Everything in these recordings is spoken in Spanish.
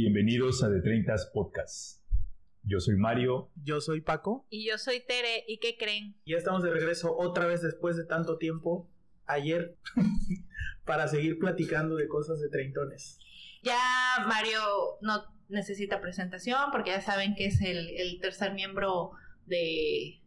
Bienvenidos a The 30 Podcast. Yo soy Mario. Yo soy Paco. Y yo soy Tere. ¿Y qué creen? Ya estamos de regreso otra vez después de tanto tiempo, ayer, para seguir platicando de cosas de treintones. Ya Mario no necesita presentación porque ya saben que es el, el tercer miembro de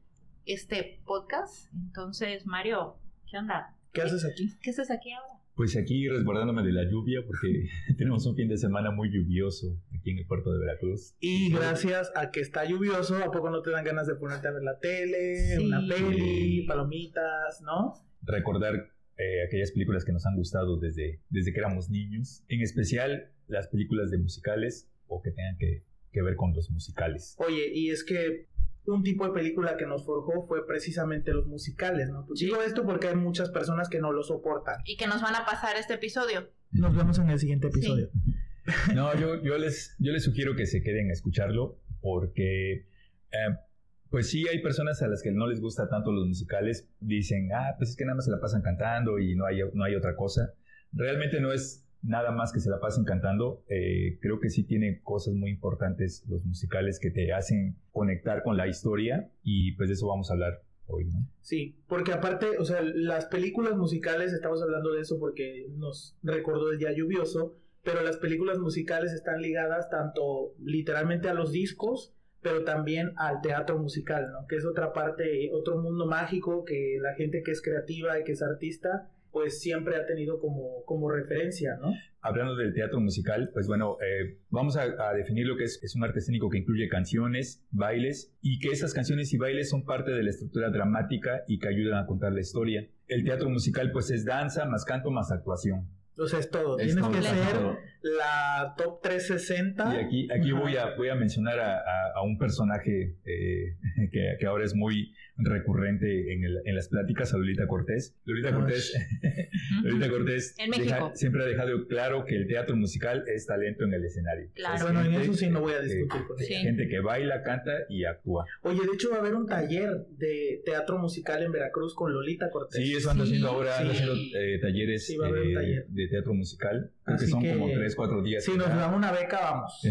este podcast. Entonces, Mario, ¿qué onda? ¿Qué haces aquí? ¿Qué haces aquí ahora? Pues aquí resguardándome de la lluvia porque tenemos un fin de semana muy lluvioso aquí en el puerto de Veracruz. Y gracias a que está lluvioso, ¿a poco no te dan ganas de ponerte a ver la tele, Sí. una peli, palomitas, no? Recordar eh, aquellas películas que nos han gustado desde, desde que éramos niños, en especial las películas de musicales o que tengan que, que ver con los musicales. Oye, y es que un tipo de película que nos forjó fue precisamente los musicales, ¿no? Pues digo esto porque hay muchas personas que no lo soportan. Y que nos van a pasar este episodio. Nos vemos en el siguiente episodio. No, yo, yo, les, yo les sugiero que se queden a escucharlo porque, eh, pues sí, hay personas a las que no les gusta tanto los musicales. Dicen, ah, pues es que nada más se la pasan cantando y no hay, no hay otra cosa. Realmente no es nada más que se la pasen cantando. Eh, creo que sí tiene cosas muy importantes los musicales que te hacen conectar con la historia y pues de eso vamos a hablar hoy, ¿no? Sí, porque aparte, o sea, las películas musicales, estamos hablando de eso porque nos recordó el día lluvioso, pero las películas musicales están ligadas tanto literalmente a los discos, pero también al teatro musical, ¿no? Que es otra parte, otro mundo mágico que la gente que es creativa y que es artista, pues siempre ha tenido como, como referencia, ¿no? Hablando del teatro musical, pues bueno, eh, vamos a, a definir lo que es, es un arte escénico que incluye canciones, bailes y que esas canciones y bailes son parte de la estructura dramática y que ayudan a contar la historia. El teatro musical pues es danza más canto más actuación. O sea, es todo. Es Tienes todo, que ser todo. La top 360. Y aquí, aquí voy, a, voy a mencionar a, a- a un personaje eh, que, que ahora es muy recurrente en, el- en las pláticas, a Lolita Cortés. Lolita Ay. Cortés, Lolita Cortés deja- siempre ha dejado claro que el teatro musical es talento en el escenario. Claro. Es Bueno, en eso sí no voy a discutir con Sí. Gente que baila, canta y actúa. Oye, de hecho va a haber un taller de teatro musical en Veracruz con Lolita Cortés. Sí, eso anda Sí, haciendo ahora, haciendo eh, talleres eh, taller. de teatro musical. Creo que Así son que- como tres, cuatro días. Si nos dan una beca, vamos.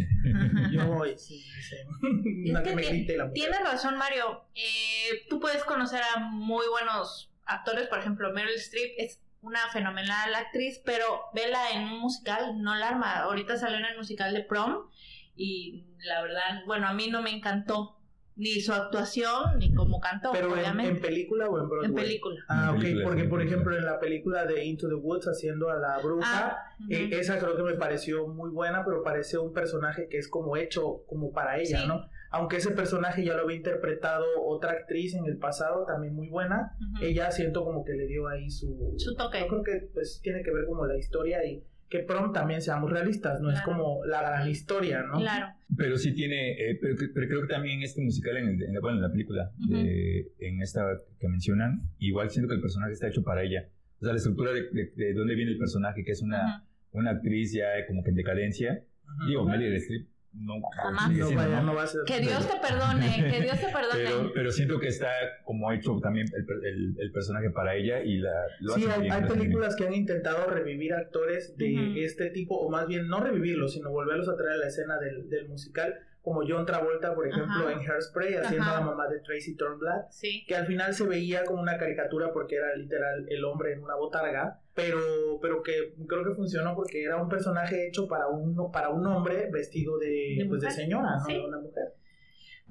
Yo voy, sí, sí. Es Una que que me ti- grite la mujer. Tienes razón, Mario. Eh, tú puedes conocer a muy buenos actores, por ejemplo, Meryl Streep es una fenomenal actriz, pero vela en un musical, no la arma. Ahorita salió en el musical de Prom y la verdad, bueno, a mí no me encantó ni su actuación ni cómo cantó, Pero en, obviamente. en película o en Broadway. En película. Ah, En ok, porque por ejemplo en la película de Into the Woods haciendo a la bruja, Ah, eh, esa creo que me pareció muy buena, pero parece un personaje que es como hecho como para ella, Sí. ¿no? Aunque ese personaje ya lo había interpretado otra actriz en el pasado, también muy buena, ella siento como que le dio ahí su... Su toque. Yo creo que pues tiene que ver como la historia y que prom también seamos realistas, no es como la gran historia, ¿no? Claro. Pero sí tiene, eh, pero, pero creo que también en este musical, en, el- en la, bueno, en la película, de- en esta que mencionan, igual siento que el personaje está hecho para ella. O sea, la estructura de, de, de dónde viene el personaje, que es una, una actriz ya como que en decadencia. Ajá. Digo, Meryl Streep no, Jamás. no, siendo, vaya, ¿no? no va a ser... Que Dios te perdone, que Dios te perdone. Pero, pero siento que está como hecho también el, el- el personaje para ella y la, lo Sí, hay, películas que han intentado revivir actores de este tipo, o más bien no revivirlos, sino volverlos a traer a la escena del, del musical, como John Travolta, por ejemplo, Ajá. en Hairspray, haciendo Ajá. a la mamá de Tracy Turnblad, Sí. que al final se veía como una caricatura porque era literal el hombre en una botarga, pero, pero que creo que funcionó porque era un personaje hecho para un, para un hombre vestido de, De pues, de señora, ¿no? Sí. De una mujer.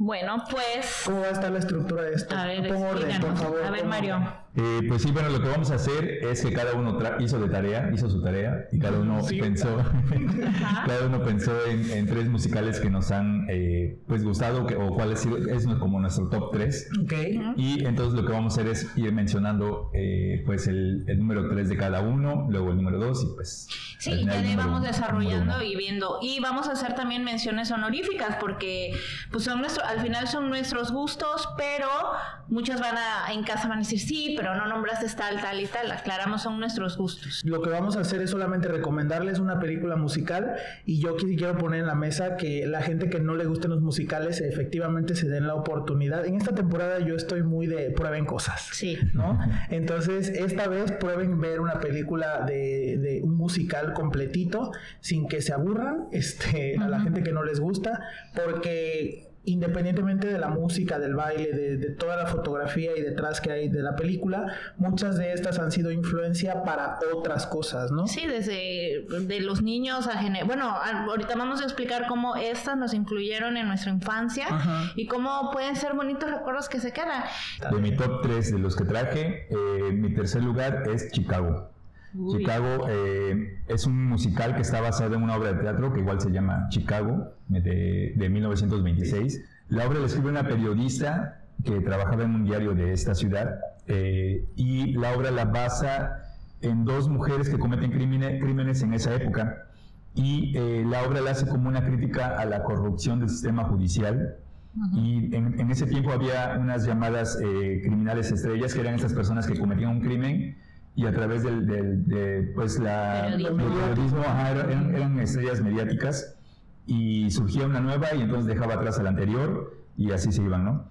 Bueno, pues. ¿Cómo va a estar la estructura de esto? A ver, Pon orden, por favor. A ver, Mario. Eh, pues sí, bueno, lo que vamos a hacer es que cada uno hizo de tarea, hizo su tarea y cada uno Sí. pensó, cada uno pensó en, en tres musicales que nos han eh, pues gustado que, o cuál ha sido, es como nuestro top 3 Ok. Ujú. y entonces lo que vamos a hacer es ir mencionando eh, pues el, el número 3 de cada uno, luego el número 2 y pues Sí, final ya vamos uno, desarrollando y viendo. Y vamos a hacer también menciones honoríficas porque pues son nuestros... al final son nuestros gustos, pero muchos van a, en casa van a decir, sí, pero no nombraste tal, tal y tal. Aclaramos, son nuestros gustos. Lo que vamos a hacer es solamente recomendarles una película musical y yo quiero poner en la mesa que la gente que no le gusten los musicales efectivamente se den la oportunidad. En esta temporada yo estoy muy de prueben cosas. Sí. ¿No? Entonces, esta vez prueben ver una película de, de un musical completito sin que se aburran este, a la gente que no les gusta, porque independientemente de la música, del baile, de, toda la fotografía y detrás que hay de la película, muchas de estas han sido influencia para otras cosas, ¿no? Sí, desde de los niños a Bueno, ahorita vamos a explicar cómo estas nos influyeron en nuestra infancia y cómo pueden ser bonitos recuerdos que se quedan. De mi top 3 de los que traje, eh, mi tercer lugar es Chicago. Chicago eh, es un musical que está basado en una obra de teatro que igual se llama Chicago, de, de 1926. La obra la escribe una periodista que trabajaba en un diario de esta ciudad eh, y la obra la basa en dos mujeres que cometen crímenes en esa época. Y eh, la obra la hace como una crítica a la corrupción del sistema judicial. Y en, en, ese tiempo había unas llamadas criminales estrellas que eran esas personas que cometían un crimen y a través del, de, pues la, periodismo, eran, estrellas mediáticas y surgía una nueva y entonces dejaba atrás a la anterior y así se iban, ¿no?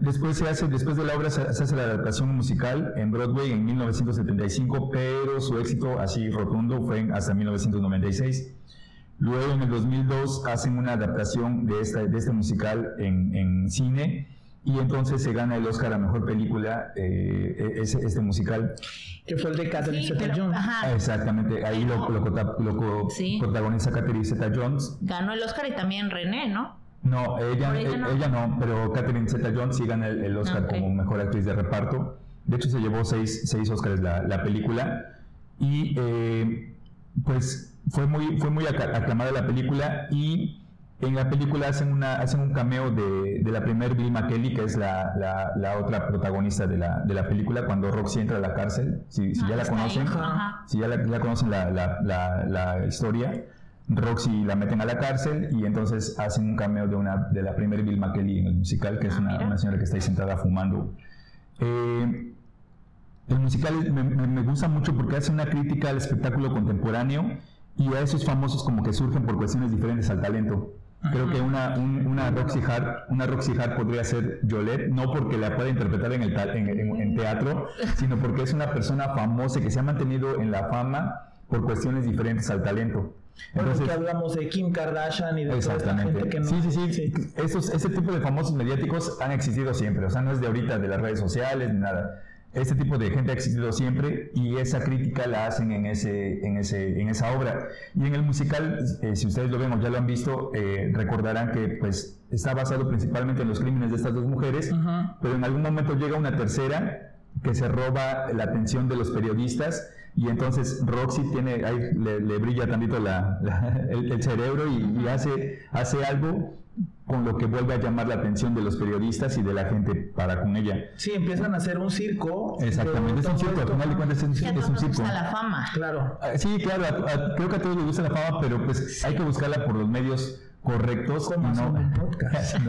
Después se hace, después de la obra se, hace la adaptación musical en Broadway en 1975, pero su éxito así rotundo fue hasta 1996. Luego en el 2002 hacen una adaptación de, esta, de este musical en, en cine y entonces se gana el Oscar a Mejor Película, eh, este musical. Que fue el de Catherine Zeta-Jones. Exactamente, ahí lo, lo, protagoniza Catherine Zeta-Jones. Ganó el Oscar y también René, ¿no? No, ella, ella, no. pero Catherine Zeta-Jones sí gana el, Oscar como Mejor Actriz de Reparto. De hecho, se llevó seis, seis Oscars la, la película. Y eh, pues fue muy, fue muy aclamada la película y en la película hacen, una, hacen un cameo de, de la primer Bill McKelly, que es la, la, otra protagonista de la, de la, película, cuando Roxy entra a la cárcel. Si, si ya la conocen, si ya la, conocen la, historia, Roxy la meten a la cárcel y entonces hacen un cameo de, una, de la primer Bill McKelly en el musical, que es ah, una, una, señora que está ahí sentada fumando. Eh, el musical me, me gusta mucho porque hace una crítica al espectáculo contemporáneo y a esos famosos como que surgen por cuestiones diferentes al talento. Creo que una, una, Roxy Hart, una Roxy Hart podría ser Yolette, no porque la pueda interpretar en, el en, teatro, sino porque es una persona famosa que se ha mantenido en la fama por cuestiones diferentes al talento. Entonces, que hablamos de Kim Kardashian y de exactamente. Toda que no, sí, sí, sí, sí. Esos, ese tipo de famosos mediáticos han existido siempre, o sea, no es de ahorita de las redes sociales ni nada este tipo de gente ha existido siempre y esa crítica la hacen en, ese, en, ese, en esa obra. Y en el musical, eh, si ustedes lo ven o ya lo han visto, eh, recordarán que pues, está basado principalmente en los crímenes de estas dos mujeres, pero en algún momento llega una tercera que se roba la atención de los periodistas y entonces Roxy tiene, ahí le, brilla tantito la, el, cerebro y, y, hace, hace algo con lo que vuelve a llamar la atención de los periodistas y de la gente para con ella. Sí, empiezan a hacer un circo. Exactamente, es un circo, al final de cuentas es un, es un circo. la fama. Claro. Ah, sí, claro, creo que a todos les gusta la fama, pero pues hay que buscarla por los medios correctos. Como no, un podcast.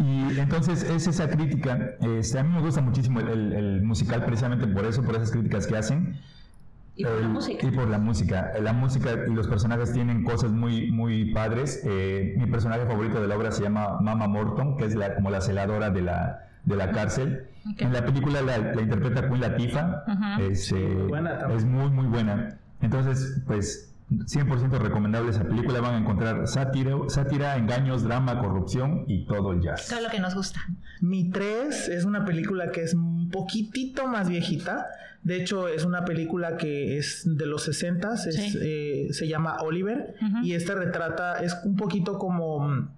Y entonces es esa crítica. Este, a mí me gusta muchísimo el, el musical precisamente por eso, por esas críticas que hacen y por la música. Y por la música. La música y los personajes tienen cosas muy, muy padres. Eh, mi personaje favorito de la obra se llama Mama Morton, que es la, como la celadora de la, de la cárcel. En la película la, interpreta Queen Latifah. es, eh, es muy, muy buena. Entonces, pues 100% recomendable esa película. Van a encontrar sátira, sátira, engaños, drama, corrupción y todo el jazz. Todo lo que nos gusta. Mi 3 es una película que es un poquitito más viejita. De hecho, es una película que es de los 60, eh, se llama Oliver, y esta retrata, es un poquito como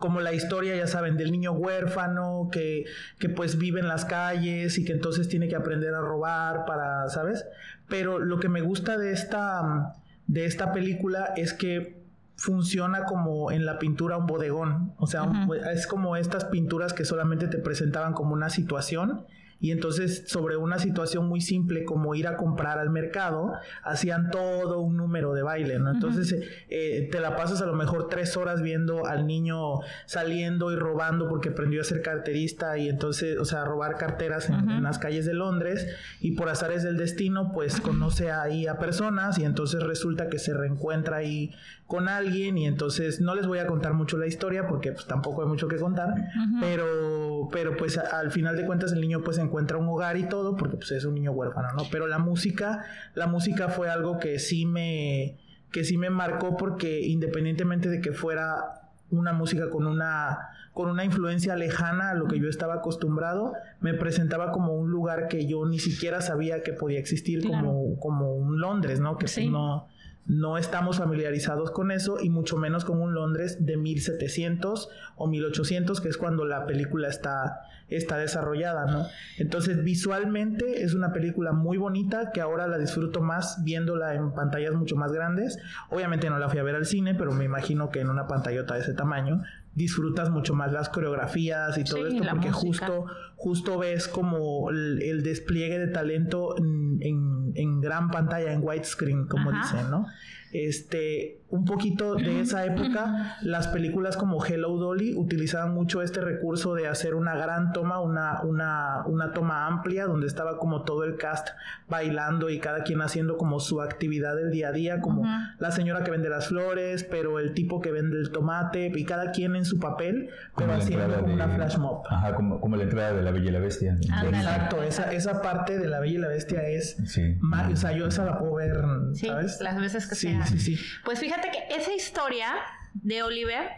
como la historia, ya saben, del niño huérfano que, que pues vive en las calles y que entonces tiene que aprender a robar para, ¿sabes? Pero lo que me gusta de esta, de esta película es que funciona como en la pintura un bodegón, o sea, es como estas pinturas que solamente te presentaban como una situación y entonces sobre una situación muy simple como ir a comprar al mercado, hacían todo un número de baile, ¿no? Entonces eh, te la pasas a lo mejor tres horas viendo al niño saliendo y robando porque aprendió a ser carterista y entonces, o sea, robar carteras en, las calles de Londres y por azares del destino, pues conoce ahí a personas y entonces resulta que se reencuentra ahí con alguien y entonces no les voy a contar mucho la historia porque pues tampoco hay mucho que contar, pero pero pues al final de cuentas el niño pues encuentra un hogar y todo porque pues es un niño huérfano, ¿no? Pero la música, la música fue algo que sí me que sí me marcó porque independientemente de que fuera una música con una con una influencia lejana a lo que yo estaba acostumbrado, me presentaba como un lugar que yo ni siquiera sabía que podía existir como, como un Londres, ¿no? Que pues no, no estamos familiarizados con eso y mucho menos con un Londres de 1700 o 1800, que es cuando la película está, está desarrollada, ¿no? Entonces, visualmente es una película muy bonita que ahora la disfruto más viéndola en pantallas mucho más grandes. Obviamente no la fui a ver al cine, pero me imagino que en una pantallota de ese tamaño disfrutas mucho más las coreografías y todo esto porque justo justo ves como el, despliegue de talento en, en, gran pantalla en widescreen como dicen no este, un poquito de esa época, las películas como Hello Dolly utilizaban mucho este recurso de hacer una gran toma, una, una, una toma amplia, donde estaba como todo el cast bailando y cada quien haciendo como su actividad del día a día, como la señora que vende las flores, pero el tipo que vende el tomate, y cada quien en su papel, pero haciendo como una flash mob. Ajá, como, como, la entrada de la Bella y la Bestia. Exacto, esa, esa parte de la Bella y la Bestia es... Sí. o sea, yo esa la puedo ver, ¿sabes? las veces que sea sí, sí. Pues fíjate que esa historia de Oliver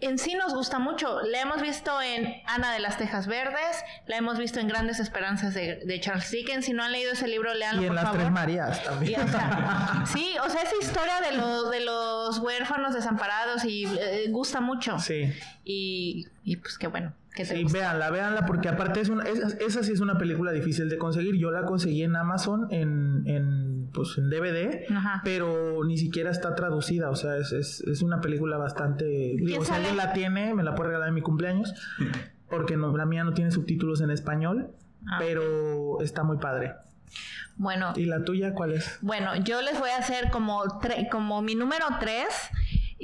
en sí nos gusta mucho. La hemos visto en Ana de las Tejas Verdes, la hemos visto en Grandes Esperanzas de, Charles Dickens. Si no han leído ese libro, leanlo y en las Tres Marías también. sí, o sea, esa historia de, los de los huérfanos desamparados y eh, gusta mucho. Sí. Y, y pues qué bueno sí, véanla, véanla, porque aparte es una, esa, sí es una película difícil de conseguir. Yo la conseguí en Amazon en, en pues en DVD, pero ni siquiera está traducida. O sea, es, es, es una película bastante. Digo, si alguien la tiene, me la puede regalar en mi cumpleaños. Porque no, la mía no tiene subtítulos en español, ah, pero está muy padre. Bueno. ¿Y la tuya cuál es? Bueno, yo les voy a hacer como, como mi número tres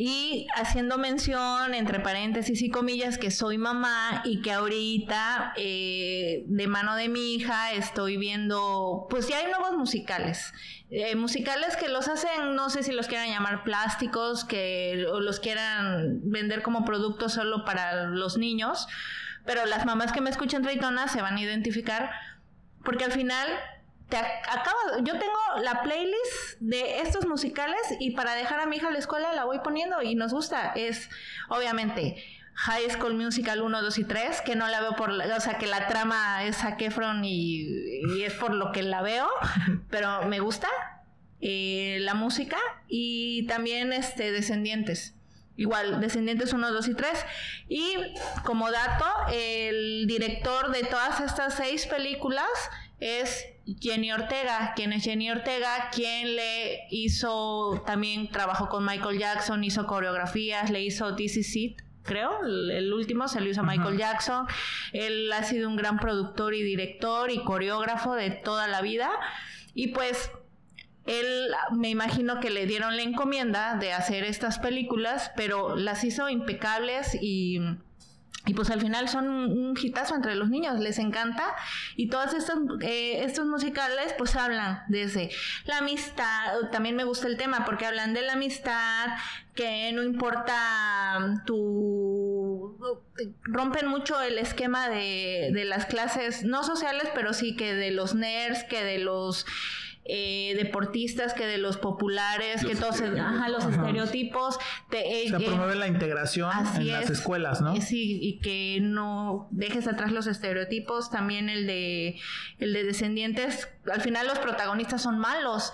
y haciendo mención, entre paréntesis y comillas, que soy mamá y que ahorita, eh, de mano de mi hija, estoy viendo, pues ya hay nuevos musicales. Eh, musicales que los hacen, no sé si los quieran llamar plásticos, que o los quieran vender como producto solo para los niños, pero las mamás que me escuchan Traytona se van a identificar porque al final te yo tengo la playlist de estos musicales y para dejar a mi hija a la escuela la voy poniendo y nos gusta. Es obviamente High School Musical 1, 2 y 3, que no la veo por, o sea, que la trama es a Kefron y, es por lo que la veo, pero me gusta eh, la música y también este Descendientes. Igual, Descendientes 1, 2 y 3. Y como dato, el director de todas estas seis películas es Jenny Ortega. ¿Quién es Jenny Ortega? Quien le hizo, también trabajó con Michael Jackson, hizo coreografías, le hizo This Is It, creo, el último se lo hizo a Michael Jackson. Él ha sido un gran productor y director y coreógrafo de toda la vida. Y pues él me imagino que le dieron la encomienda de hacer estas películas, pero las hizo impecables y y pues al final son un hitazo entre los niños, les encanta. Y todos estos, eh, estos musicales pues hablan desde la amistad, también me gusta el tema porque hablan de la amistad, que no importa tu... rompen mucho el esquema de, de las clases, no sociales, pero sí que de los nerds, que de los eh, deportistas que de los populares, que todos, ajá, los estereotipos. De, eh, promueve la integración en las escuelas, ¿no? Sí, y que no dejes atrás los estereotipos, también el de, el de descendientes, al final los protagonistas son malos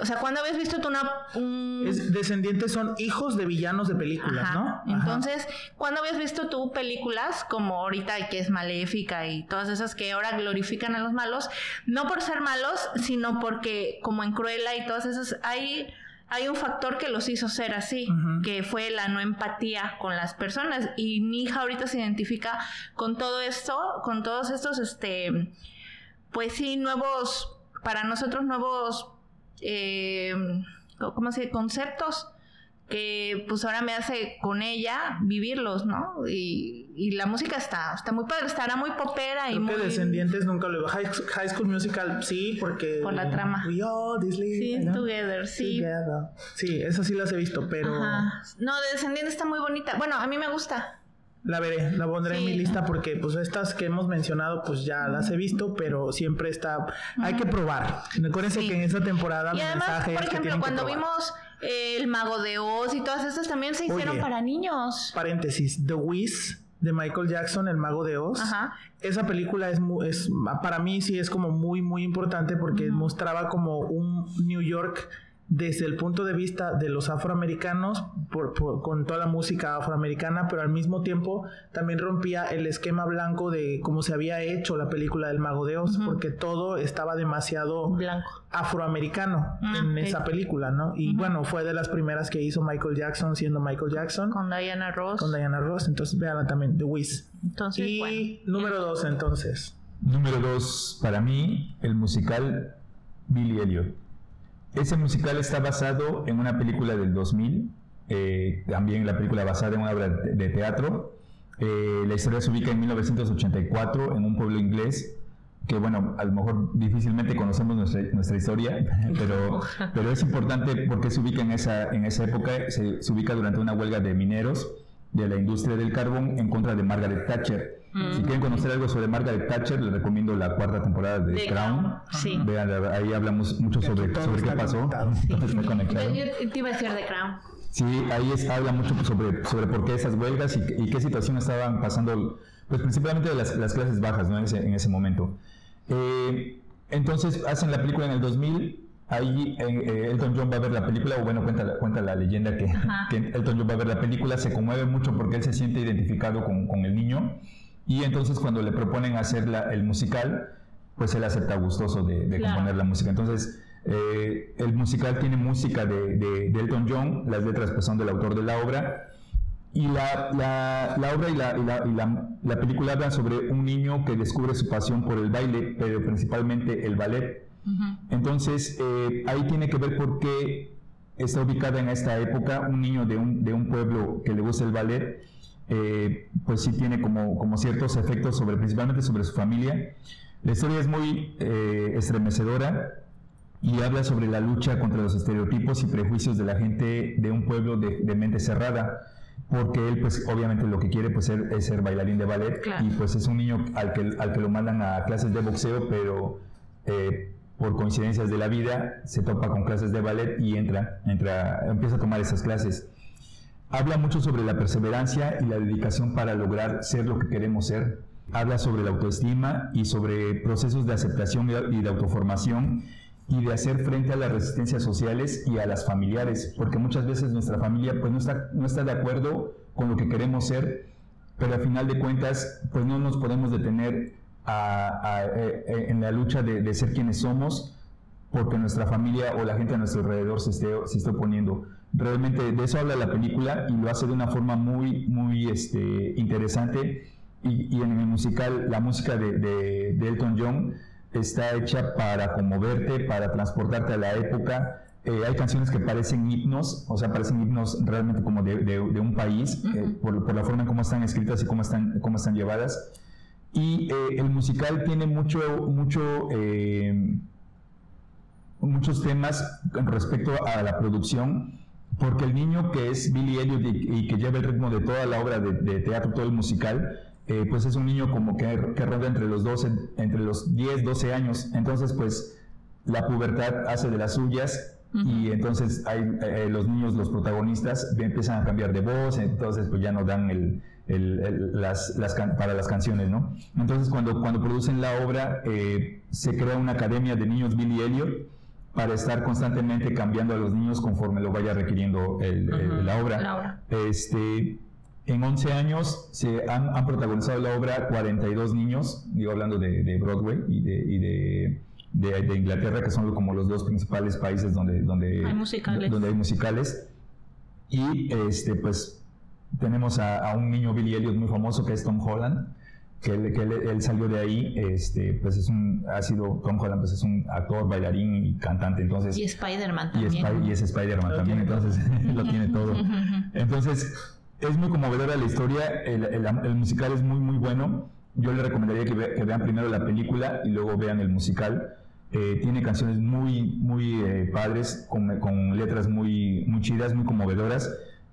o sea, ¿cuándo habías visto tú una... descendientes son hijos de villanos de películas, ¿no? Entonces, ¿cuándo habías visto tú películas como ahorita que es maléfica y todas esas que ahora glorifican a los malos? No por ser malos, sino porque como en Cruella y todas esas hay hay un factor que los hizo ser así, que fue la no empatía con las personas. Y mi hija ahorita se identifica con todo esto, con todos estos, este, pues sí, nuevos, para nosotros nuevos, eh, ¿cómo se dice? Conceptos que pues ahora me hace con ella vivirlos, ¿no? Y, y la música está, está muy padre, estará muy popera y Creo muy... que Descendientes nunca lo High, High School Musical sí, porque... Por la trama. We all this live, Sí, ¿no? Together, sí. Together. Sí, esas sí las he visto, pero Ajá. No, de Descendientes está muy bonita. Bueno, a mí me gusta. La veré, la pondré en mi lista porque pues estas que hemos mencionado pues ya las he visto, pero siempre está... Hay que probar. Acuérdense Sí. que en esa temporada Y además, mensaje por ejemplo, que cuando vimos eh, El Mago de Oz y todas estas también se hicieron Oye. para niños. Paréntesis, The Wiz de Michael Jackson, El Mago de Oz. Ajá. Esa película es, es para mí sí es como muy muy importante porque mostraba como un New York desde el punto de vista de los afroamericanos por- por- con toda la música afroamericana pero al mismo tiempo también rompía el esquema blanco de cómo se había hecho la película del Mago de Oz porque todo estaba demasiado Blanco. afroamericano Ah, en esa película no y bueno fue de las primeras que hizo Michael Jackson siendo Michael Jackson Con Diana Ross. con Diana Ross entonces véanla también The Wiz Entonces, y bueno. número dos entonces Número dos, para mí, el musical Billy Elliot. Ese musical está basado en una película del 2000, eh, también la película basada en una obra de, teatro. Eh, la historia se ubica en 1984 en un pueblo inglés que bueno, a lo mejor difícilmente conocemos nuestra, historia, pero, pero es importante porque se ubica en esa, en esa época, se ubica durante una huelga de mineros de la industria del carbón en contra de Margaret Thatcher. Si quieren conocer algo sobre Margaret Thatcher, les recomiendo la cuarta temporada de, De Crown. Crown, sí. Vean, ahí hablamos mucho sobre, todo sobre qué pasó. conectado. Yo, yo te iba a decir de Crown. Sí, ahí es- habla mucho sobre, sobre por qué esas huelgas y, y qué situación estaban pasando, pues principalmente de las, las clases bajas ¿no? en, ese, en ese momento. Eh, entonces hacen la película en el 2000, ahí eh, eh, Elton John va a ver la película, o bueno, cuenta, la- cuenta la leyenda que, Elton John va a ver la película, se conmueve mucho porque él se siente identificado con, con el niño y entonces cuando le proponen hacer la- el musical, pues él acepta gustoso de, de Claro. componer la música. Entonces, eh, el musical tiene música de, de- de Elton John, las letras pues, son del autor de la obra, y la, la- la obra y, la, y la- y la- la película hablan sobre un niño que descubre su pasión por el baile, pero principalmente el ballet. Entonces, eh, ahí tiene que ver por qué está ubicada en esta época un niño de un, de un pueblo que le gusta el ballet, eh, pues sí tiene como, como ciertos efectos sobre, principalmente sobre su familia. La historia es muy eh, estremecedora y habla sobre la lucha contra los estereotipos y prejuicios de la gente de un pueblo de, de mente cerrada, porque él pues obviamente lo que quiere pues ser- es ser bailarín de ballet Claro. y pues es un niño al que, al que lo mandan a clases de boxeo, pero eh, por coincidencias de la vida se topa con clases de ballet y entra, entra, empieza a tomar esas clases. Habla mucho sobre la perseverancia y la dedicación para lograr ser lo que queremos ser. Habla sobre la autoestima y sobre procesos de aceptación y de autoformación y de hacer frente a las resistencias sociales y a las familiares, porque muchas veces nuestra familia pues no está, no está de acuerdo con lo que queremos ser, pero al final de cuentas pues no nos podemos detener a- a- eh, eh, en la lucha de, de ser quienes somos porque nuestra familia o la gente a nuestro alrededor se esté, se esté oponiendo. Realmente de eso habla la película y lo hace de una forma muy, muy este, interesante. Y, y en el musical, la música de, de- de Elton John está hecha para conmoverte, para transportarte a la época. Eh, hay canciones que parecen himnos, o sea, parecen himnos realmente como de, de- de un país, eh, por, por la forma en cómo están escritas y cómo están, cómo están llevadas. Y eh, el musical tiene mucho, mucho eh, muchos temas respecto a la producción, porque el niño que es Billy Elliot y, y que lleva el ritmo de toda la obra de, de teatro, todo el musical, eh, pues es un niño como que, que ronda entre los 12, entre los 10, 12 años. Entonces, pues la pubertad hace de las suyas y entonces hay, eh, los niños, los protagonistas, empiezan a cambiar de voz, entonces pues ya no dan el, el- el- las, las para las canciones, ¿no? Entonces cuando, cuando producen la obra, eh, se crea una academia de niños Billy Elliot para estar constantemente cambiando a los niños conforme lo vaya requiriendo el- el- la obra. la obra. Este, en 11 años se han, han protagonizado la obra 42 niños, digo hablando de, de Broadway y de, y de de, Inglaterra, que son como los dos principales países donde, donde, hay, musicales. donde hay musicales. Y este, pues tenemos a, un niño Billy Elliot muy famoso que es Tom Holland, que, él, que él, salió de ahí, este, pues es un, ha sido, Tom Holland pues es un actor, bailarín y cantante, entonces... Y Spider-Man también. Y, es Spider-Man también, entonces lo tiene todo. Entonces, es muy conmovedora la historia, el, el, musical es muy, muy bueno. Yo le recomendaría que, vean primero la película y luego vean el musical. Eh, tiene canciones muy, muy eh, padres, con, con, letras muy, muy chidas, muy conmovedoras.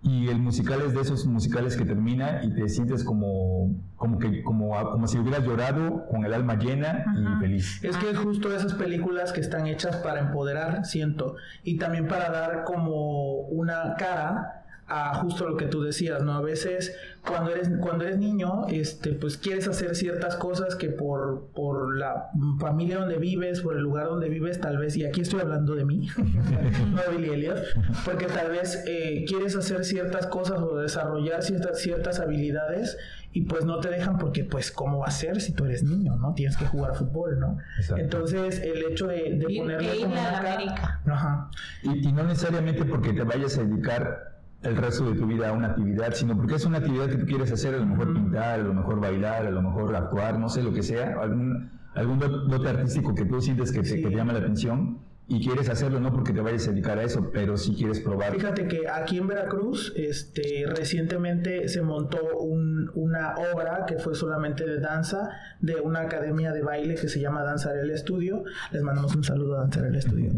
Y el musical es de esos musicales que termina y te sientes como, como, que, como, como si hubieras llorado con el alma llena y feliz. Es que es justo esas películas que están hechas para empoderar, siento, y también para dar como una cara a justo lo que tú decías, ¿no? A veces cuando eres, cuando eres niño, este, pues quieres hacer ciertas cosas que por, por la familia donde vives, por el lugar donde vives, tal vez, y aquí estoy hablando de mí, no de Billy Elliot, porque tal vez eh, quieres hacer ciertas cosas o desarrollar ciertas, ciertas habilidades y pues no te dejan porque pues cómo va a ser si tú eres niño, ¿no? Tienes que jugar fútbol, ¿no? Entonces el hecho de, de ponerle como una América. Ajá. Y, y no necesariamente porque te vayas a dedicar el resto de tu vida a una actividad, sino porque es una actividad que tú quieres hacer, a lo mejor pintar, a lo mejor bailar, a lo mejor actuar, no sé, lo que sea, algún, algún dote artístico que tú sientes que que te llama la atención y quieres hacerlo no porque te vayas a dedicar a eso, pero si quieres probar. Fíjate que aquí en Veracruz, este, recientemente se montó una obra que fue solamente de danza de una academia de baile que se llama Danzar el Estudio. Les mandamos un saludo a Danzar el Estudio.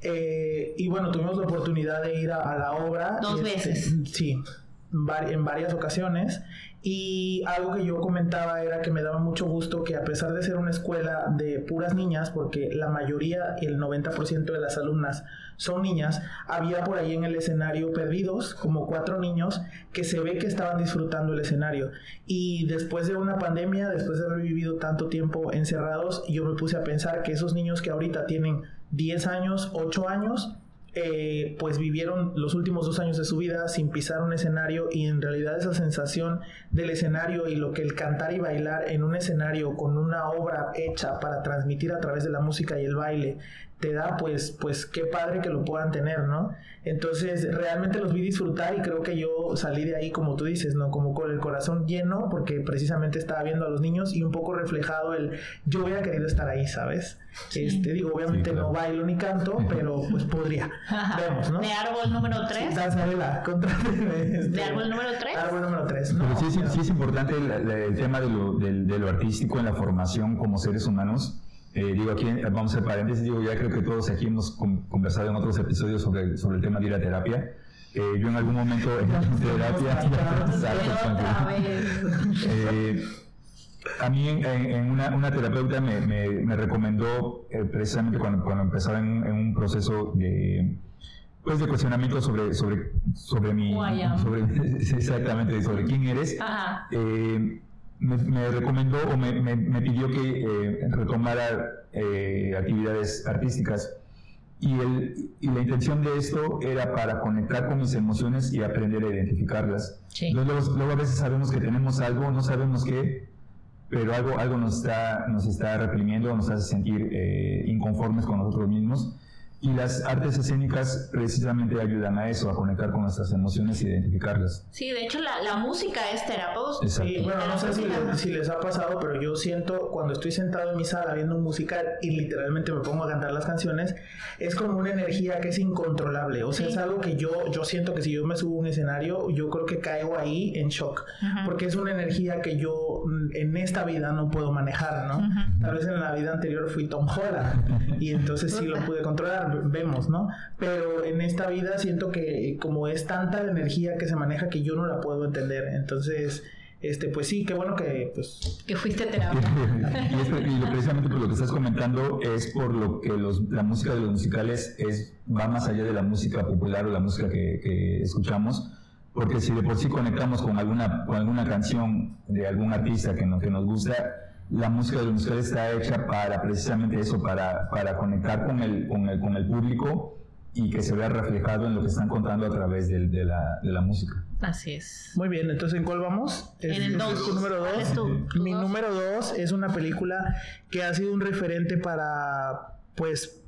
Eh, y bueno, tuvimos la oportunidad de ir a, la obra. Dos este, veces. Sí, en varias ocasiones y algo que yo comentaba era que me daba mucho gusto que a pesar de ser una escuela de puras niñas, porque la mayoría, el 90% de las alumnas son niñas, había por ahí en el escenario perdidos, como cuatro niños, que se ve que estaban disfrutando el escenario. Y después de una pandemia, después de haber vivido tanto tiempo encerrados, yo me puse a pensar que esos niños que ahorita tienen 10 años, 8 años, eh, pues vivieron los últimos dos años de su vida sin pisar un escenario y en realidad esa sensación del escenario y lo que el cantar y bailar en un escenario con una obra hecha para transmitir a través de la música y el baile te da, pues, pues qué padre que lo puedan tener, ¿no? Entonces, realmente los vi disfrutar y creo que yo salí de ahí, como tú dices, ¿no? Como con el corazón lleno, porque precisamente estaba viendo a los niños y un poco reflejado el, yo hubiera querido estar ahí, ¿sabes? Este, digo, obviamente no bailo ni canto, pero pues podría. Vemos, ¿no? ¿De árbol número 3? Sí, ¿De árbol número 3? Árbol número 3, ¿no? Pero sí, sí, es importante el, tema de lo, de lo artístico en la formación como seres humanos eh, digo, aquí vamos a hacer paréntesis, digo, ya creo que todos aquí hemos conversado en otros episodios sobre, sobre el tema de ir a terapia. Eh, yo en algún momento en terapia... eh, a mí en, una, una, terapeuta me, me, recomendó eh, precisamente cuando, cuando empezaba en, en, un proceso de pues de cuestionamiento sobre sobre sobre mi sobre, exactamente sobre quién eres. Eh, me, recomendó o me, me, pidió que eh, retomara eh, actividades artísticas. Y, el, y, la intención de esto era para conectar con mis emociones y aprender a identificarlas. Luego, luego, a veces sabemos que tenemos algo, no sabemos qué, pero algo, algo nos, está, nos está reprimiendo, nos hace sentir eh, inconformes con nosotros mismos. Y las artes escénicas precisamente ayudan a eso, a conectar con nuestras emociones e identificarlas. Sí, de hecho la, la música es terapéutica. Sí, bueno, no sé si les, si les, ha pasado, pero yo siento cuando estoy sentado en mi sala viendo un musical y literalmente me pongo a cantar las canciones, es como una energía que es incontrolable. O sea, es algo que yo, yo siento que si yo me subo a un escenario, yo creo que caigo ahí en shock. Porque es una energía que yo mm, en esta vida no puedo manejar, ¿no? Tal vez en la vida anterior fui Tom Holland y entonces sí lo pude controlar vemos, ¿no? Pero en esta vida siento que como es tanta la energía que se maneja que yo no la puedo entender. Entonces, este, pues sí, qué bueno que pues que fuiste terapia. y, precisamente por lo que estás comentando es por lo que los, la música de los musicales es va más allá de la música popular o la música que, escuchamos. Porque si de por sí conectamos con alguna, con alguna canción de algún artista que, que nos gusta, la música de los musicales está hecha para precisamente eso, para, para conectar con el, con, el, con el público y que se vea reflejado en lo que están contando a través de, de, la, de la, música. Así es. Muy bien, entonces ¿en cuál vamos? En el 2. número 2. Mi número 2 es una película que ha sido un referente para pues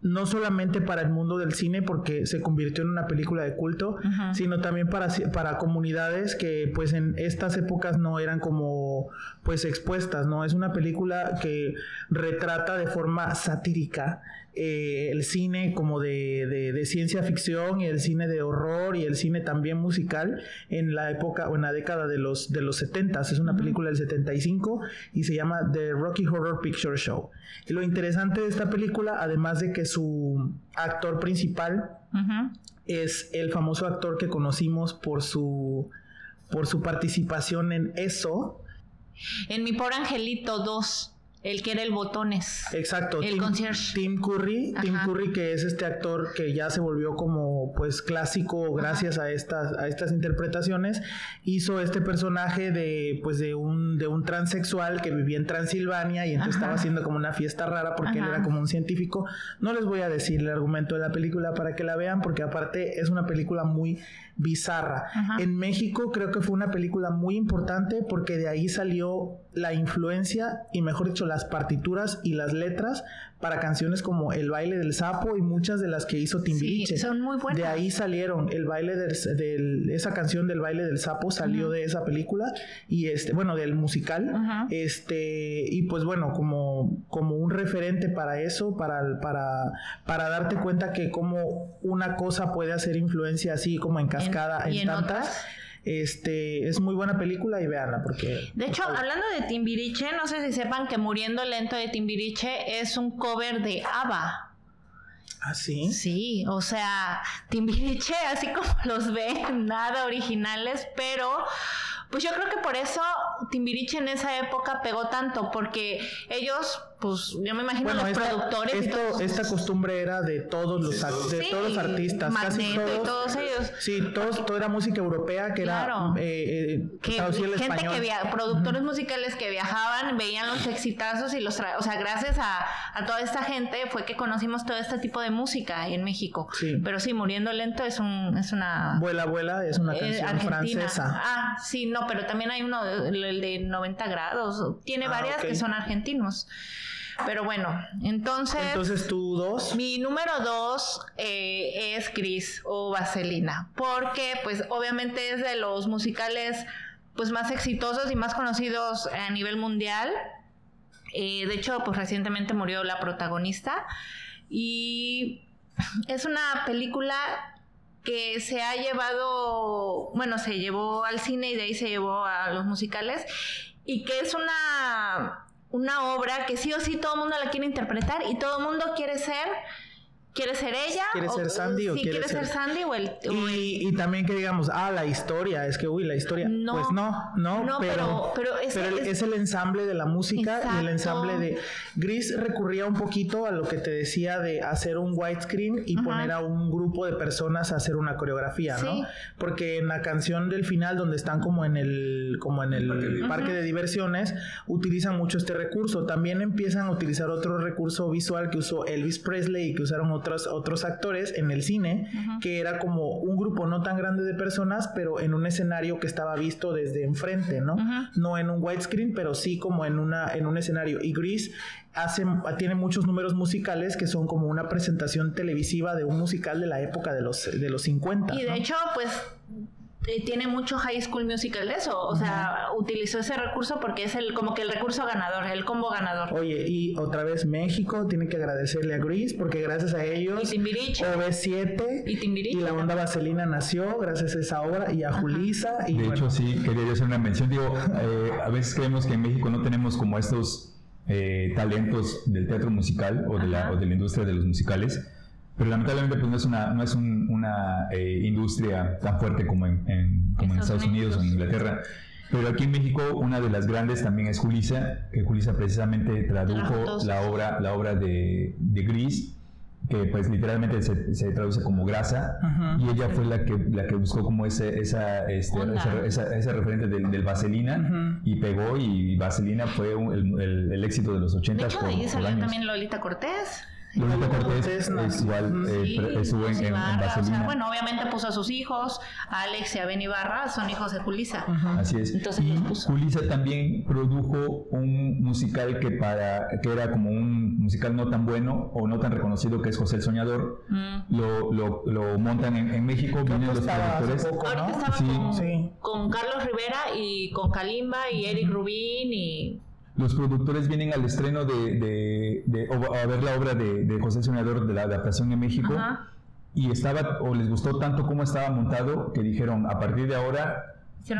no solamente para el mundo del cine porque se convirtió en una película de culto, sino también para, para comunidades que pues en estas épocas no eran como pues expuestas, ¿no? Es una película que retrata de forma satírica eh, el cine como de, de, ciencia ficción y el cine de horror y el cine también musical en la época o en la década de los, de los 70. Es una película del 75 y se llama The Rocky Horror Picture Show. Y lo interesante de esta película, además de que su actor principal es el famoso actor que conocimos por su, por su participación en eso. En Mi Pobre Angelito 2. El que era el botones. Exacto. El Tim, concierge. Tim Curry. Tim Curry, que es este actor que ya se volvió como pues clásico gracias a estas, a estas interpretaciones. Hizo este personaje de pues de un, de un transexual que vivía en Transilvania y entonces estaba haciendo como una fiesta rara porque él era como un científico. No les voy a decir el argumento de la película para que la vean, porque aparte es una película muy bizarra. En México creo que fue una película muy importante porque de ahí salió la influencia y mejor dicho las partituras y las letras para canciones como El baile del sapo y muchas de las que hizo Timbiriche. Sí, son muy buenas. De ahí salieron el baile del, esa canción del baile del sapo salió de esa película y este bueno del musical. Este y pues bueno como como un referente para eso para para para darte cuenta que como una cosa puede hacer influencia así como en cascada en, tantas este, es muy buena película y véanla porque... De hecho, hablando de Timbiriche, no sé si sepan que Muriendo Lento de Timbiriche es un cover de ABBA. ¿Ah, sí? Sí, o sea, Timbiriche, así como los ven, nada originales, pero pues yo creo que por eso Timbiriche en esa época pegó tanto, porque ellos pues yo me imagino los productores. esta costumbre era de todos los, de todos los artistas, casi todos, y todos ellos. Sí, todos, todo era música europea que era eh, eh que, gente que via productores musicales que viajaban, veían los exitazos y los o sea, gracias a, a, toda esta gente fue que conocimos todo este tipo de música en México. Sí. Pero sí, Muriendo Lento es un es una Vuela Vuela es una eh, canción francesa. Ah, sí, no, pero también hay uno el de 90 grados, tiene ah, varias que son argentinos. Pero bueno, entonces. Entonces tú dos. Mi número dos eh, es Gris o Vaselina. Porque, pues, obviamente es de los musicales pues más exitosos y más conocidos a nivel mundial. Eh, de hecho, pues recientemente murió la protagonista. Y es una película que se ha llevado, bueno, se llevó al cine y de ahí se llevó a los musicales. Y que es una una obra que sí o sí todo el mundo la quiere interpretar y todo el mundo quiere ser ¿Quiere ser ella? ¿Quiere ser Sandy o sí, quiere, ser... Sandy o el, y, también que digamos, ah, la historia, es que, uy, la historia. No, pues no, no, pero, pero, es, el ensamble de la música y el ensamble de... Gris recurría un poquito a lo que te decía de hacer un widescreen y poner a un grupo de personas a hacer una coreografía, ¿no? Porque en la canción del final, donde están como en el, como en el parque, de diversiones, utilizan mucho este recurso. También empiezan a utilizar otro recurso visual que usó Elvis Presley y que usaron otros otros, actores en el cine, que era como un grupo no tan grande de personas, pero en un escenario que estaba visto desde enfrente, ¿no? No en un widescreen, pero sí como en, una, en un escenario. Y Grease hace, tiene muchos números musicales que son como una presentación televisiva de un musical de la época de los, de los 50. Y de hecho, pues eh, tiene mucho High School Musical de eso, o sea, utilizó ese recurso porque es el como que el recurso ganador, el combo ganador. Oye, y otra vez México tiene que agradecerle a Gris porque gracias a ellos OV7 y, y la onda Vaselina nació gracias a esa obra y a Julisa. Y de hecho, sí, quería hacer una mención, digo, eh, a veces creemos que en México no tenemos como estos eh, talentos del teatro musical o de, la, o de la industria de los musicales pero lamentablemente pues no es una, no es una eh, industria tan fuerte como en, como en Estados Unidos o en Inglaterra. Pero aquí en México una de las grandes también es Julisa, que Julisa precisamente tradujo la obra, la obra de, de Gris, que pues literalmente se, se traduce como grasa, y ella fue la que, la que buscó como ese, esa, este, esa, ese referente del, del vaselina, y pegó, y vaselina fue el, el, éxito de los 80. De hecho, ahí salió también Lolita Cortés Lolita Cortés es nació. igual, eh, Sí, estuvo en, en- en Ibarra, o sea, Vaselina. bueno, obviamente puso a sus hijos, a Alex y a Ben Ibarra, son hijos de Julisa. Ajá. Así es. Entonces y puso. Julissa también produjo un musical que para que era como un musical no tan bueno o no tan reconocido que es José el Soñador. Mm. Lo, lo, lo montan en, en México, vienen los productores. poco, Ahorita ¿no? estaba Sí. con, Sí. con Carlos Rivera y con Kalimba y Eric Rubin y Los productores vienen al estreno de, de, de- o a ver la obra de, de José Soñador de la adaptación en México. Ajá. y estaba o les gustó tanto cómo estaba montado que dijeron a partir de ahora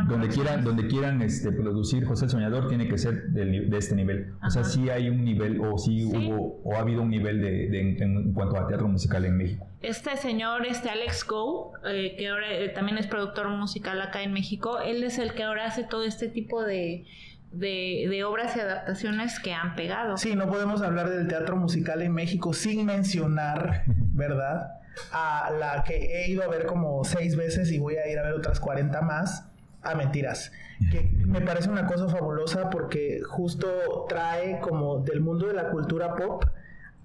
donde quieran donde quieran este producir José el Soñador tiene que ser de, este nivel o sea sí hay un nivel o sí, Sí. hubo o ha habido un nivel de, de- en, en cuanto a teatro musical en México Este señor, este Alex Go, eh, que ahora eh, también es productor musical acá en México, él es el que ahora hace todo este tipo de, de, de obras y adaptaciones que han pegado. Sí, no podemos hablar del teatro musical en México sin mencionar, ¿verdad? A la que he ido a ver como seis veces y voy a ir a ver otras 40 más. A mentiras. Que me parece una cosa fabulosa porque justo trae como del mundo de la cultura pop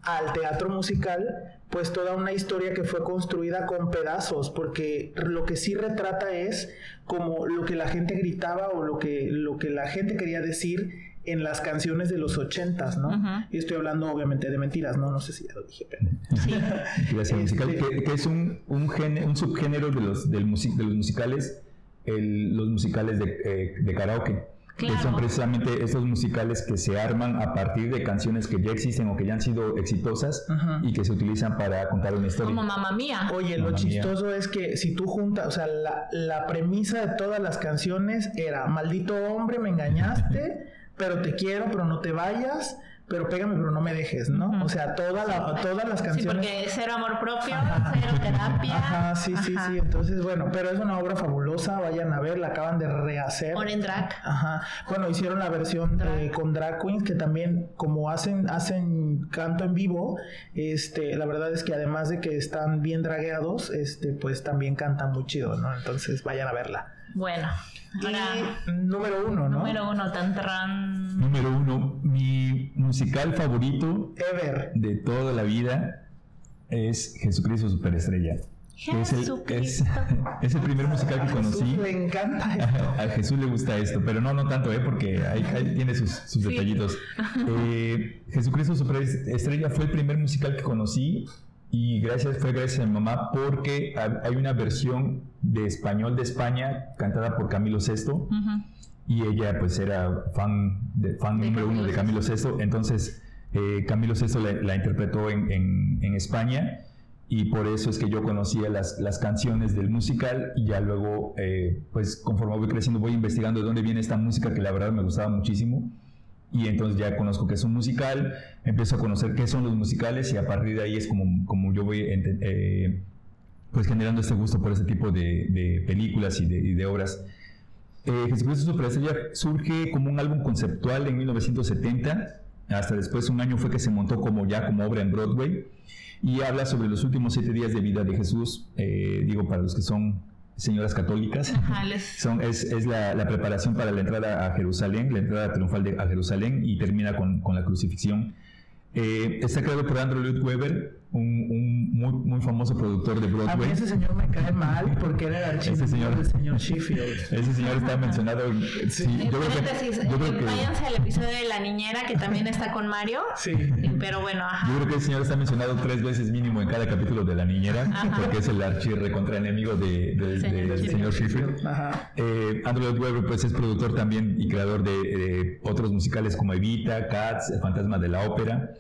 al teatro musical, pues toda una historia que fue construida con pedazos, porque lo que sí retrata es como lo que la gente gritaba o lo que, lo que la gente quería decir en las canciones de los ochentas, ¿no? Y estoy hablando obviamente de mentiras, ¿no? No sé si ya lo dije, pero... Sí. Musical Este- que, que es un, un, géne- un subgénero de los, del musi- de los musicales el- los musicales de, eh, de karaoke Claro. que son precisamente estos musicales que se arman a partir de canciones que ya existen o que ya han sido exitosas Ajá. y que se utilizan para contar una historia. Como mamá mía. Oye, lo mía. chistoso es que si tú juntas, o sea, la, la premisa de todas las canciones era, maldito hombre, me engañaste, pero te quiero, pero no te vayas, pero pégame, pero no me dejes, ¿no? O sea, toda la, todas las Sí, canciones... porque cero amor propio, Ajá. cero terapia. Ajá, sí, sí, Ajá. sí. Entonces, bueno, pero es una obra fabulosa, vayan a ver, la acaban de rehacer. Oren Drag. Ajá. Bueno, hicieron la versión de- con drag queens que también como hacen hacen canto en vivo, este, la verdad es que además de que están bien dragueados, este, pues también cantan muy chido, ¿no? Entonces vayan a verla. Bueno, ahora Y número uno, ¿no? número uno, tan tran. Número uno, mi musical favorito Ever. de toda la vida es Jesucristo Superestrella. que Es el, es, el primer musical que A Jesús conocí. le encanta esto. A Jesús le gusta esto, pero no, no tanto, ¿eh? porque ahí, ahí tiene sus, sus Sí. detallitos. Eh, Jesucristo Superestrella fue el primer musical que conocí y gracias fue gracias a mi mamá porque ha- hay una versión de español de España cantada por Camilo VI Ujú. y ella pues era fan, de, fan De número uno Camilo de Camilo VI, entonces eh, Camilo VI la, la interpretó en, en- en España. Y por eso es que yo conocía las, las canciones del musical. Y ya luego eh, pues conforme voy creciendo voy investigando de dónde viene esta música que la verdad me gustaba muchísimo y entonces ya conozco que es un musical, empiezo a conocer qué son los musicales y a partir de ahí es como, como yo voy eh, pues generando este gusto por este tipo de, de películas y de, y de obras. Eh, Jesucristo Superestrella surge como un álbum conceptual en 1970, hasta después un año fue que se montó como ya como obra en Broadway y habla sobre los últimos siete días de vida de Jesús, eh, digo para los que son señoras católicas. Ajá, les- Son, es es la, la preparación para la entrada a Jerusalén, la entrada triunfal de, a Jerusalén y termina con, con la crucifixión. Eh, está creado por Andrew Lloyd Webber, un, un muy, muy famoso productor de A mí Broadway. ese señor me cae mal porque era el archivo señor- del señor Sheffield. Ese señor está mencionado. en- sí, En yo creo que- yo creo que- váyanse al episodio de La Niñera que también está con Mario. Sí. Pero bueno, ajá. Yo creo que el señor está mencionado tres veces mínimo en cada capítulo de La Niñera, Ajá. porque es el archirre contra enemigo de, de- Señor del Sheffield. señor Sheffield. Ajá. Eh, Andrew Webber pues, es productor también y creador de, de otros musicales como Evita, Cats, El Fantasma de la Ópera.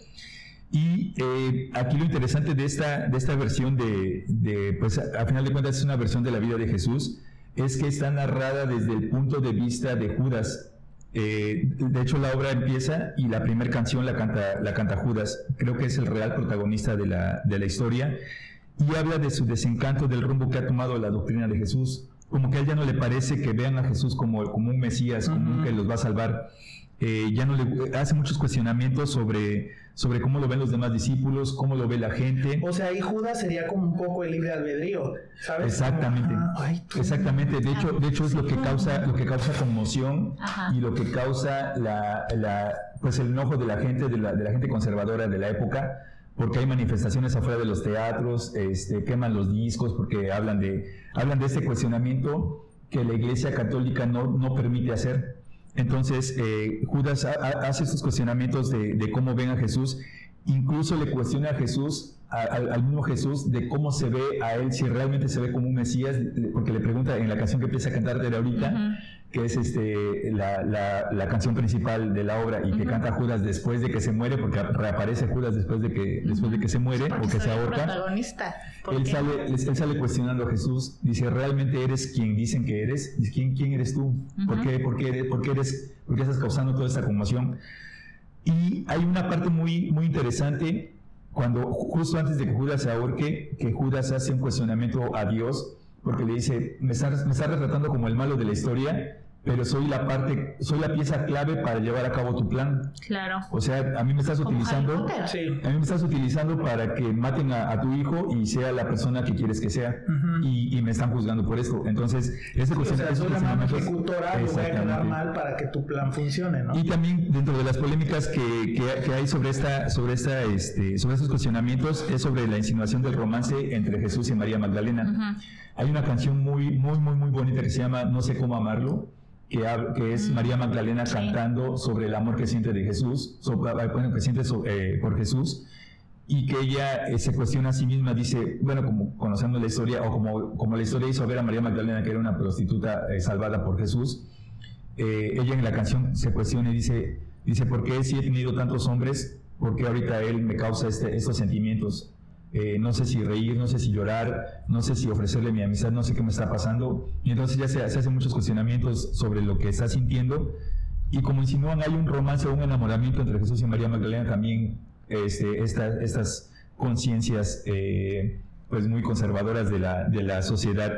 Y eh, aquí lo interesante de esta, de esta versión de, de, pues a, final de cuentas es una versión de la vida de Jesús, es que está narrada desde el punto de vista de Judas. Eh, de hecho, la obra empieza y la primera canción la canta, la canta Judas. Creo que es el real protagonista de la, de la historia. Y habla de su desencanto del rumbo que ha tomado la doctrina de Jesús. Como que a él ya no le parece que vean a Jesús como, como un Mesías, como un que los va a salvar. Eh, ya no le hace muchos cuestionamientos sobre, sobre cómo lo ven los demás discípulos, cómo lo ve la gente. O sea, ahí Judas sería como un poco el libre albedrío, ¿sabes? Exactamente. Como, ah, ay, tú. Exactamente, de hecho, de hecho es lo que causa, lo que causa conmoción Ajá. y lo que causa la, la- pues el enojo de la gente, de la, de la gente conservadora de la época, porque hay manifestaciones afuera de los teatros, este, queman los discos, porque hablan de, hablan de este cuestionamiento que la Iglesia Católica no, no permite hacer. Entonces, eh, Judas hace estos cuestionamientos de, de, cómo ven a Jesús, incluso le cuestiona a Jesús, al mismo Jesús, de cómo se ve a él, si realmente se ve como un Mesías, porque le pregunta en la canción que empieza a cantar de ahorita, que es este, la, la, canción principal de la obra y que canta Judas después de que se muere, porque reaparece Judas después de que, después de que se muere o que se ahorca. Él sale, él sale cuestionando a Jesús, dice, ¿realmente eres quien dicen que eres? ¿Quién, quién eres tú? ¿Por, qué, por, qué, por, qué eres, ¿Por qué estás causando toda esta conmoción? Y hay una parte muy, muy interesante cuando justo antes de que Judas se ahorque, que Judas hace un cuestionamiento a Dios, porque le dice, me estás, me está retratando como el malo de la historia, pero soy la parte, soy la pieza clave para llevar a cabo tu plan. Claro. O sea, a mí me estás utilizando, a mí me estás utilizando para que maten a, tu hijo y sea la persona que quieres que sea, y, me están juzgando por esto. Entonces, ese cuestión, o sea, soy la mano ejecutora y voy a quedar mal para que tu plan funcione, ¿no? Y también dentro de las polémicas que, que, hay sobre esta, sobre esta, este, sobre estos cuestionamientos es sobre la insinuación del romance entre Jesús y María Magdalena. Hay una canción muy, muy, muy, muy bonita que se llama No sé cómo amarlo que, es mm, María Magdalena cantando sobre el amor que siente de Jesús, bueno, que siente eh, por Jesús, y que ella eh, se cuestiona a sí misma, dice, bueno, como conociendo la historia, o como, como la historia hizo ver a María Magdalena, que era una prostituta eh, salvada por Jesús, ella en la canción se cuestiona y dice, dice, ¿por qué si he tenido tantos hombres, por qué ahorita él me causa este, estos sentimientos? Eh, no sé si reír, no sé si llorar, no sé si ofrecerle mi amistad, no sé qué me está pasando. Y entonces ya se, hacen muchos cuestionamientos sobre lo que está sintiendo. Y como insinúan, hay un romance o un enamoramiento entre Jesús y María Magdalena, también este, estas conciencias eh, pues muy conservadoras de la, sociedad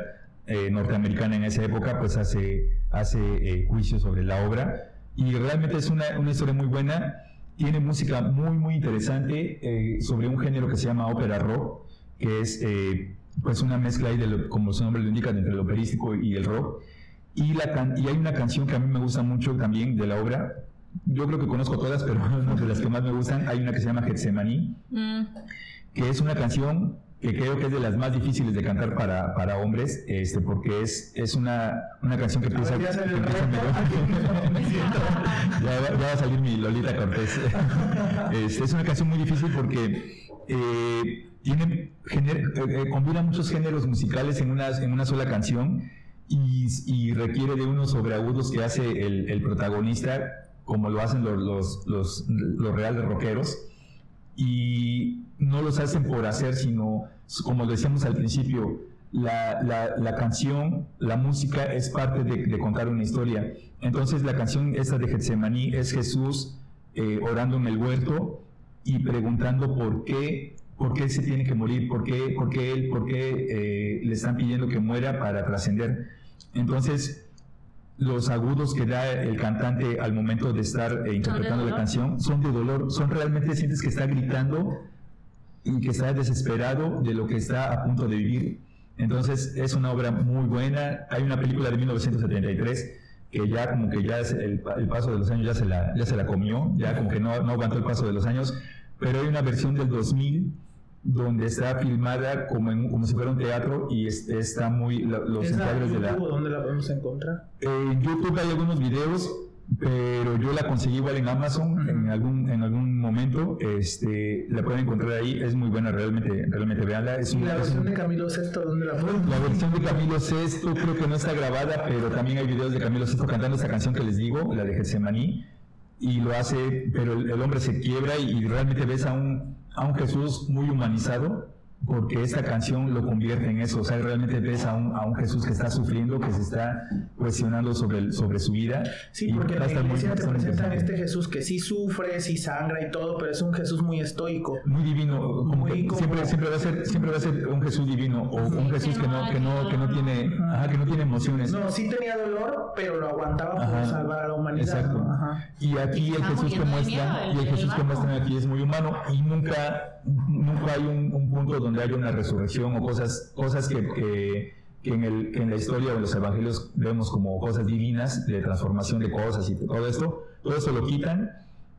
eh, norteamericana en esa época, pues hace, hace juicio sobre la obra. Y realmente es una historia muy buena tiene música muy, muy interesante eh, sobre un género que se llama ópera rock, que es eh, pues una mezcla ahí, de como su nombre lo indica, entre el operístico y el rock. Y, la y hay una canción que a mí me gusta mucho también de la obra. Yo creo que conozco todas, pero de las que más me gustan, hay una que se llama Getsemaní, mm. que es una canción que creo que es de las más difíciles de cantar para, para hombres, este, porque es, es una, una canción que empieza, ya, va, a salir mi Lolita Cortés. Este, es una canción muy difícil porque eh, tiene, eh, eh, combina muchos géneros musicales en una, en una sola canción y, y requiere de unos sobreagudos que hace el, el protagonista, como lo hacen los, los, los, los reales rockeros y no los hacen por hacer, sino, como decíamos al principio, la, la, canción, la música es parte de, contar una historia. Entonces la canción esta de Getsemaní es Jesús eh, orando en el huerto y preguntando por qué, por qué se tiene que morir, por qué, por qué él, por qué eh, le están pidiendo que muera para trascender. Entonces, los agudos que da el cantante al momento de estar eh, interpretando la canción son de dolor, son realmente sientes que está gritando y que está desesperado de lo que está a punto de vivir. Entonces es una obra muy buena. Hay una película de 1973 que ya como que ya el, el, paso de los años ya se la, ya se la comió, ya como que no, no aguantó el paso de los años, pero hay una versión del 2000 donde está filmada como, en, como si fuera un teatro y está muy los encuadres de la ¿Dónde la podemos encontrar? en YouTube hay algunos videos, pero yo la conseguí igual en Amazon en algún en algún momento. Este, la pueden encontrar ahí, es muy buena realmente, realmente veanla. Es ¿Y la versión de Camilo Sesto dónde la pueden? La versión de Camilo Sesto creo que no está grabada, pero también hay videos de Camilo Sesto cantando esa canción que les digo, la de Getsemaní y lo hace, pero el, hombre se quiebra y, y realmente ves a un a un Jesús muy humanizado, porque esta canción lo convierte en eso. O sea, realmente ves a un, a un Jesús que está sufriendo, que se está cuestionando sobre, sobre su vida. Sí, porque en la iglesia te presentan este Jesús que sí sufre, sí sangra y todo, pero es un Jesús muy estoico. Muy divino. muy siempre, siempre, va a ser, siempre va a ser un Jesús divino o un Jesús que no, que no, que no tiene, ajá, que no tiene emociones. No, sí tenía dolor, pero lo aguantaba por salvar a la humanidad. Exacto. Y aquí el Jesús que muestra, y el Jesús que muestran aquí es muy humano y nunca, nunca hay un, un punto donde haya una resurrección o cosas, cosas que, que, en, el, en, la historia o en los evangelios vemos como cosas divinas, de transformación de cosas y todo esto, todo eso lo quitan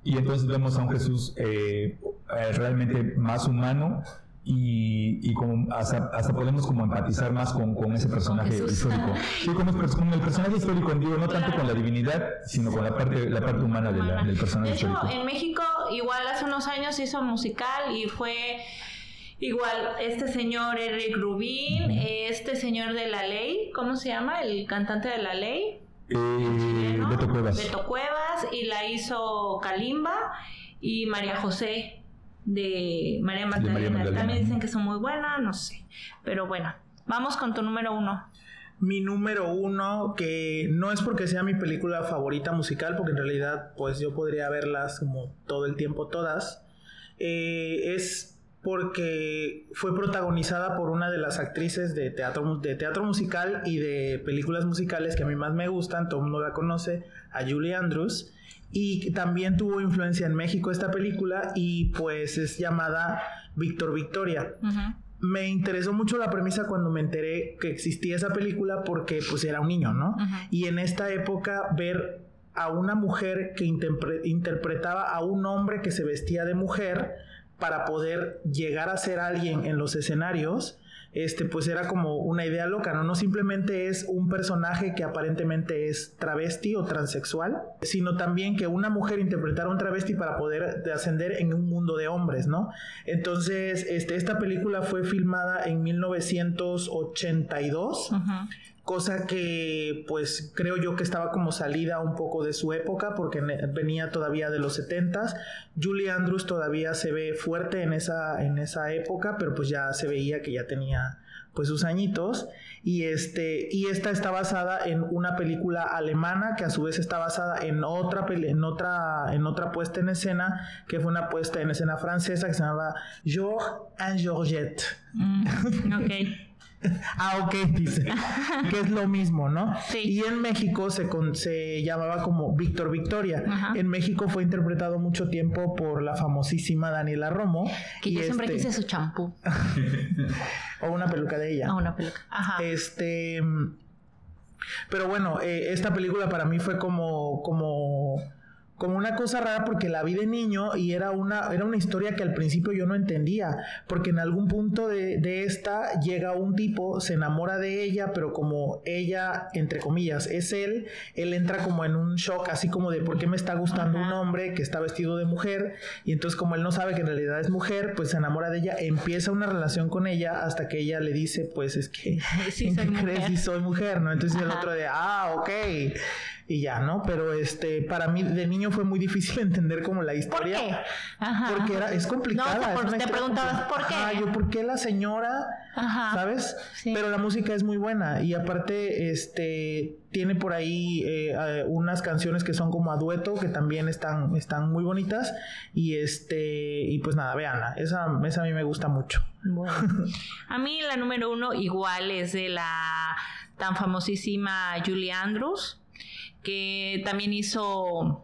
y entonces vemos a un Jesús eh, eh, realmente más humano y, y como hasta, hasta, podemos como empatizar más con, con ese personaje histórico. Sí, con, con, el personaje histórico, digo, no tanto con la divinidad, sino con la parte, la parte humana de la, del personaje de hecho, histórico. en México, igual hace unos años hizo musical y fue Igual, este señor Eric Rubin, este señor de la ley, ¿cómo se llama? El cantante de la ley. Eh, Beto Cuevas. Beto Cuevas, y la hizo Kalimba y María José de María Magdalena. María Magdalena. También dicen que son muy buenas, no sé. Pero bueno, vamos con tu número uno. Mi número uno, que no es porque sea mi película favorita musical, porque en realidad pues yo podría verlas como todo el tiempo todas, eh, es porque fue protagonizada por una de las actrices de teatro, de teatro musical y de películas musicales que a mí más me gustan, todo el mundo la conoce, a Julie Andrews, y también tuvo influencia en México esta película y pues es llamada Víctor Victoria. Me interesó mucho la premisa cuando me enteré que existía esa película porque pues era un niño, ¿no? Y en esta época ver a una mujer que interpre- interpretaba a un hombre que se vestía de mujer para poder llegar a ser alguien en los escenarios, este pues era como una idea loca, ¿no? No simplemente es un personaje que aparentemente es travesti o transexual, sino también que una mujer interpretara un travesti para poder ascender en un mundo de hombres, ¿no? Entonces, este, esta película fue filmada en 1982 Ujú. Cosa que pues creo yo que estaba como salida un poco de su época porque venía todavía de los 70s. Julie Andrews todavía se ve fuerte en esa en esa época, pero pues ya se veía que ya tenía pues sus añitos y este y esta está basada en una película alemana que a su vez está basada en otra en otra en otra puesta en escena que fue una puesta en escena francesa que se llamaba Georges and Georgette. Mm, ok. Ah, ok, dice. que es lo mismo, ¿no? Sí. Y en México se, con- se llamaba como Víctor Victoria. Ajá. En México fue interpretado mucho tiempo por la famosísima Daniela Romo. Que y yo siempre este- quise su champú. O una peluca de ella. A una peluca. Ajá. Este. mm, Pero bueno, eh, esta película para mí fue como. como como una cosa rara porque la vi de niño y era una, era una historia que al principio yo no entendía, porque en algún punto de, de esta llega un tipo, se enamora de ella, pero como ella, entre comillas, es él, él entra como en un shock, así como de por qué me está gustando Ajá. un hombre que está vestido de mujer, y entonces como él no sabe que en realidad es mujer, pues se enamora de ella, empieza una relación con ella hasta que ella le dice, pues es que Sí, ¿en soy mujer. crees? Sí, soy mujer, ¿no? Entonces el otro de, ah, ok. Y ya, ¿no? Pero este, para mí de niño fue muy difícil entender como la ¿Por historia. qué? Ajá. Porque era, es complicada. No, te- es por- una te preguntabas. ¿por qué? Ajá, yo, ¿por qué la señora? Ajá. ¿Sabes? Sí. Pero la música es muy buena. Y aparte, este, tiene por ahí eh, unas canciones que son como a dueto, que también están, están muy bonitas. Y este, y pues nada, véanla. Esa, esa a mí me gusta mucho. Bueno. A mí la número uno igual es de la tan famosísima Julie Andrews, que también hizo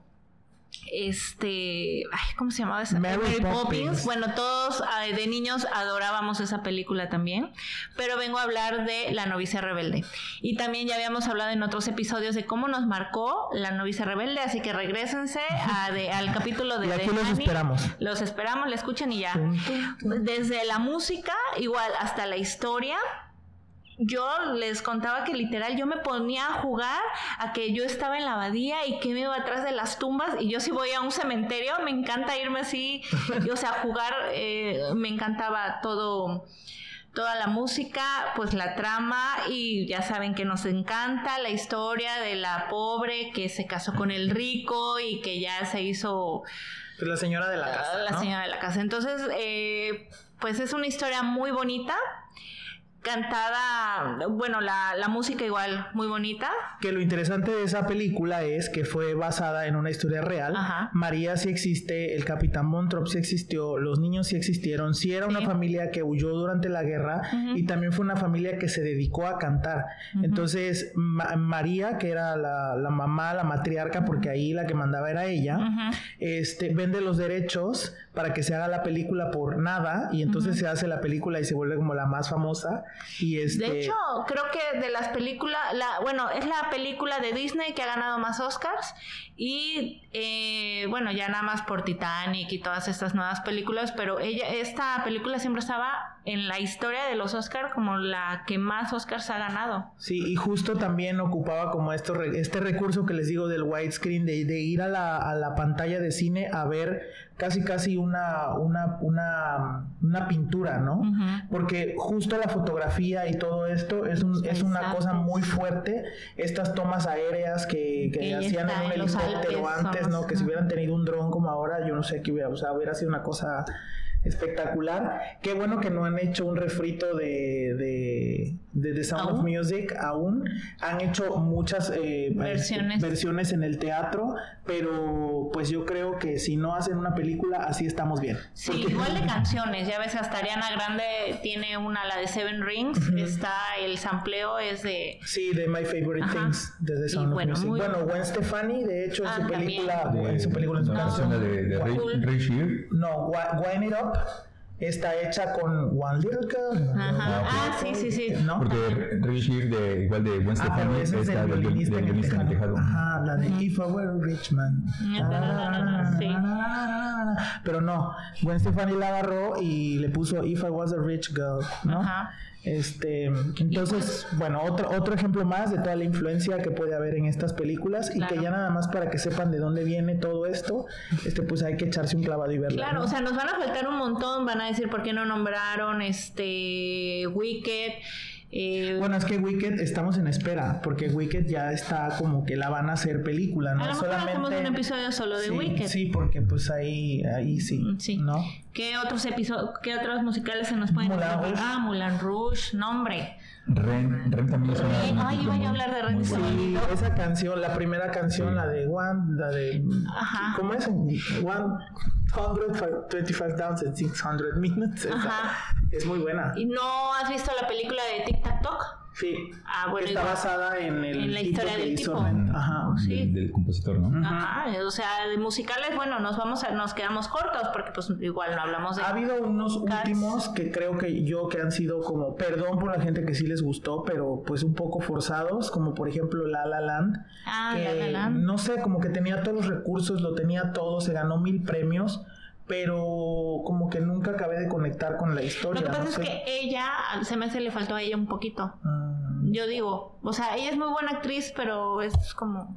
este, ay, ¿cómo se llamaba esa? Mary Poppins. Bueno, todos ay, de niños adorábamos esa película también, pero vengo a hablar de La novicia rebelde. Y también ya habíamos hablado en otros episodios de cómo nos marcó La novicia rebelde, así que regresense a de- al capítulo de Y aquí los esperamos. Los esperamos, la escuchan y ya desde la música, igual hasta la historia. Yo les contaba que literal yo me ponía a jugar a que yo estaba en la abadía y que me iba atrás de las tumbas y yo si voy a un cementerio me encanta irme así, y, o sea, jugar, eh, me encantaba todo, toda la música, pues la trama y ya saben que nos encanta la historia de la pobre que se casó con el rico y que ya se hizo Pues la señora de la casa. la ¿no? señora de la casa. Entonces, eh, pues es una historia muy bonita. Cantada, bueno, la, la música igual muy bonita. Que lo interesante de esa película es que fue basada en una historia real. Ajá. María sí existe, el capitán Montrop sí existió, los niños sí existieron, sí era una Sí. familia que huyó durante la guerra y también fue una familia que se dedicó a cantar. Entonces Ma- María, que era la, la mamá, la matriarca, porque ahí la que mandaba era ella, este, vende los derechos para que se haga la película por nada y entonces se hace la película y se vuelve como la más famosa Y este... De hecho, creo que de las películas, la, bueno, es la película de Disney que ha ganado más Oscars y eh, bueno, ya nada más por Titanic y todas estas nuevas películas, pero ella, esta película siempre estaba en la historia de los Oscars como la que más Oscars ha ganado. Sí, y justo también ocupaba como esto, este recurso que les digo del widescreen, de, de ir a la, a la pantalla de cine a ver casi casi una, una, una, una pintura, ¿no? Porque justo la fotografía y todo esto es, un, es una cosa muy fuerte. Estas tomas aéreas que, que hacían en un helicóptero antes, ¿no? Que si hubieran tenido un dron como ahora, yo no sé qué hubiera, o sea, hubiera sido una cosa espectacular. Qué bueno que no han hecho un refrito de, de, de The Sound of Music aún. Han hecho muchas eh, versiones. versiones en el teatro, pero pues yo creo que si no hacen una película, así estamos bien. Sí, igual de canciones. Ya ves, hasta Ariana Grande tiene una, la de Seven Rings. Está el sampleo, es de. Sí, de My Favorite Things, de The Sound of Music. Bueno, Gwen Stefani, de hecho, en su película, en su película, en su canción. de, de Ray, No, Wine It Up up. Está hecha con One Little Girl. Ajá. Ah, sí, sí, sí. ¿No? Porque Richie de igual de Gwen Stefani es la del violinista en el tejado. Ajá, la de If I Were a Rich Man. Sí. Pero no, Gwen Stefani la agarró y le puso If I Was a Rich Girl, ¿no? Ajá. Este, entonces, bueno, otro, otro ejemplo más de toda la influencia que puede haber en estas películas y que ya nada más para que sepan de dónde viene todo esto, este, pues hay que echarse un clavado y verlo. Claro, o sea, nos van a faltar un montón, van a decir por qué no nombraron este Wicked. Eh, bueno, es que Wicked estamos en espera, porque Wicked ya está como que la van a hacer película, ¿no? A lo mejor Solamente... hacemos un episodio solo de Wicked. Sí, porque pues ahí, ahí sí, mm, sí. ¿no? ¿Qué otros episodios, qué otros musicales se nos pueden Moulin Rouge. Ah, Moulin Rouge, nombre. Ren, Ren también es una, Ay, iba a hablar de Ren. Sí, esa canción, la primera canción, sí. la de One, la de... Ajá. ¿Cómo es? One... 125,600 minutes. Esa, es muy buena. ¿Y no has visto la película de Tic Tac Toc? Sí. Ah, bueno, está igual, basada en, el en la historia del tipo. Ajá. Sí. Del, del, compositor, ¿no? Ajá. O sea, de musicales, bueno, nos vamos a, nos quedamos cortos porque pues igual no hablamos de. Ha habido unos Cats. últimos que creo que yo que han sido como, perdón por la gente que sí les gustó, pero pues un poco forzados, como por ejemplo La La Land. Ah, que, La La Land. No sé, como que tenía todos los recursos, lo tenía todo, se ganó mil premios pero como que nunca acabé de conectar con la historia. Lo que pasa no es sé. que ella, se me hace le faltó a ella un poquito. Mm. Yo digo, o sea, ella es muy buena actriz, pero es como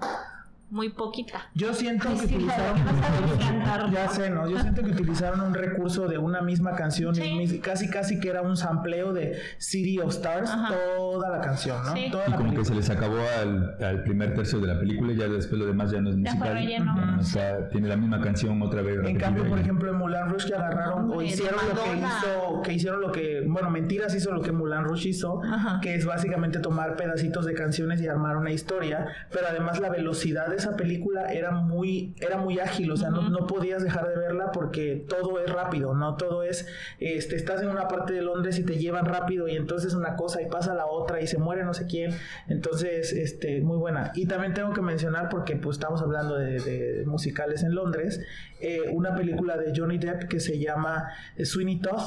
muy poquita. Yo siento Ay, que sí, utilizaron no ya sé, ¿no? Yo siento que utilizaron un recurso de una misma canción, Sí. y casi casi que era un sampleo de City of Stars, Ajá. toda la canción, ¿no? Sí. Toda Y la como que película. se les acabó al, al primer tercio de la película y ya después lo demás ya no es Ya fue musical. relleno. Ujú. O sea, tiene la misma canción otra vez. En cambio, por ejemplo, en Mulan Rush que agarraron o Hombre, de hicieron lo que hizo, que hicieron lo que, bueno, Mentiras hizo lo que Mulan Rush hizo, Ajá. que es básicamente tomar pedacitos de canciones y armar una historia, pero además la velocidad de esa película era muy, era muy ágil, o sea, no, no podías dejar de verla porque todo es rápido, no todo es, este, estás en una parte de Londres y te llevan rápido y entonces una cosa y pasa la otra y se muere no sé quién, entonces, este, muy buena. Y también tengo que mencionar porque pues estamos hablando de, de musicales en Londres, eh, una película de Johnny Depp que se llama Sweeney Todd,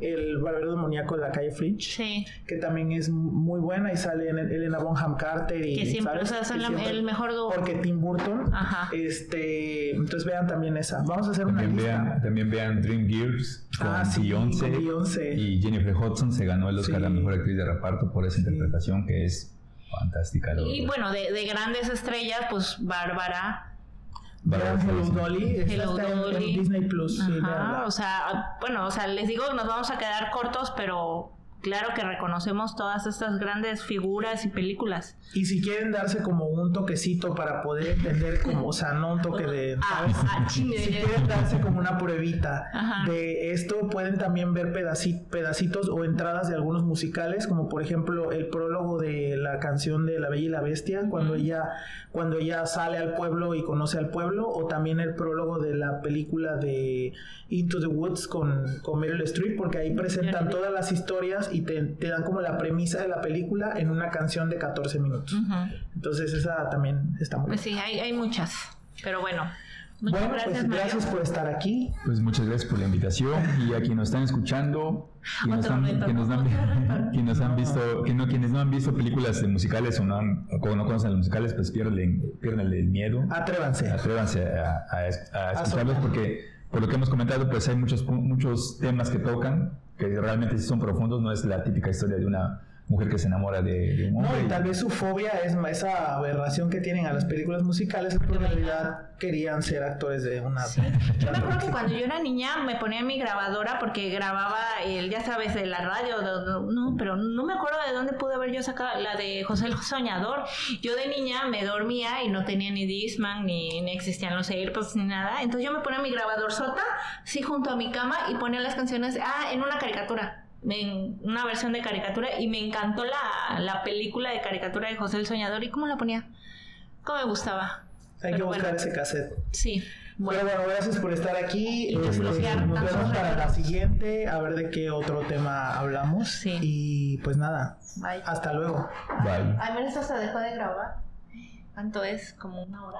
el barbero demoníaco de la calle Fringe, Sí. que también es muy buena y sale en Elena Bonham Carter y Que siempre, ¿sabes? o sea, son la- el mejor porque Tim Burton Ajá. este entonces vean también esa vamos a hacer una También lista vean, también vean Dream Gears con Ah, sí, Beyoncé, con Beyoncé. y Jennifer Hudson se ganó el Oscar Sí. a la mejor actriz de reparto por esa Sí. interpretación que es fantástica. Y verdad. bueno, de, de grandes estrellas, pues Bárbara. Bárbara vean Hello. Dolly esta Hello está en- en, Dolly. Disney Plus Ajá, o sea, bueno, o sea, les digo, nos vamos a quedar cortos, pero claro que reconocemos todas estas grandes figuras y películas. y si quieren darse como un toquecito para poder entender como o sea no un toque de Ah, ¿sabes? ah, si quieren darse como una pruebita Ajá. de esto pueden también ver pedaci- pedacitos o entradas de algunos musicales como por ejemplo el prólogo de la canción de La Bella y la Bestia cuando ella cuando ella sale al pueblo y conoce al pueblo o también el prólogo de la película de Into the Woods con, con Meryl Streep porque ahí presentan todas las historias y te, te dan como la premisa de la película en una canción de 14 minutos Ujú. entonces esa también está muy Pues sí, hay, hay muchas, pero bueno. Muchas bueno, gracias, pues Mario. gracias por estar aquí. Pues muchas gracias por la invitación y a quienes nos están escuchando, quienes no han visto películas de musicales o no, han, o no conocen los musicales, pues pierden, pierden el miedo. Atrévanse. Atrévanse a, a, a escucharlos porque por lo que hemos comentado, pues hay muchos, muchos temas que tocan que realmente sí son profundos, no es la típica historia de una mujer que se enamora de, de un hombre. No, y tal vez su fobia es esa aberración que tienen a las películas musicales, es porque en realidad querían ser actores de una. Sí. Yo me acuerdo que cuando yo era niña me ponía mi grabadora porque grababa el, ya sabes, de la radio, de- de- no, pero no me acuerdo de dónde pude haber yo sacado la de José el Soñador. Yo de niña me dormía y no tenía ni Discman, ni, ni existían los AirPods, ni nada. Entonces yo me ponía mi grabador sota, sí, junto a mi cama y ponía las canciones, ah, en una caricatura. En una versión de caricatura y me encantó la, la película de caricatura de José el Soñador. ¿Y cómo la ponía? ¿Cómo me gustaba? Hay que Pero buscar bueno. ese cassette. Sí. Bueno. Pero bueno, gracias por estar aquí. Y Este, nos vemos para la siguiente, a ver de qué otro tema hablamos. Sí. Y pues nada, Bye. hasta luego. Bye. Mira, esto se dejó de grabar. ¿Cuánto es? Como una hora.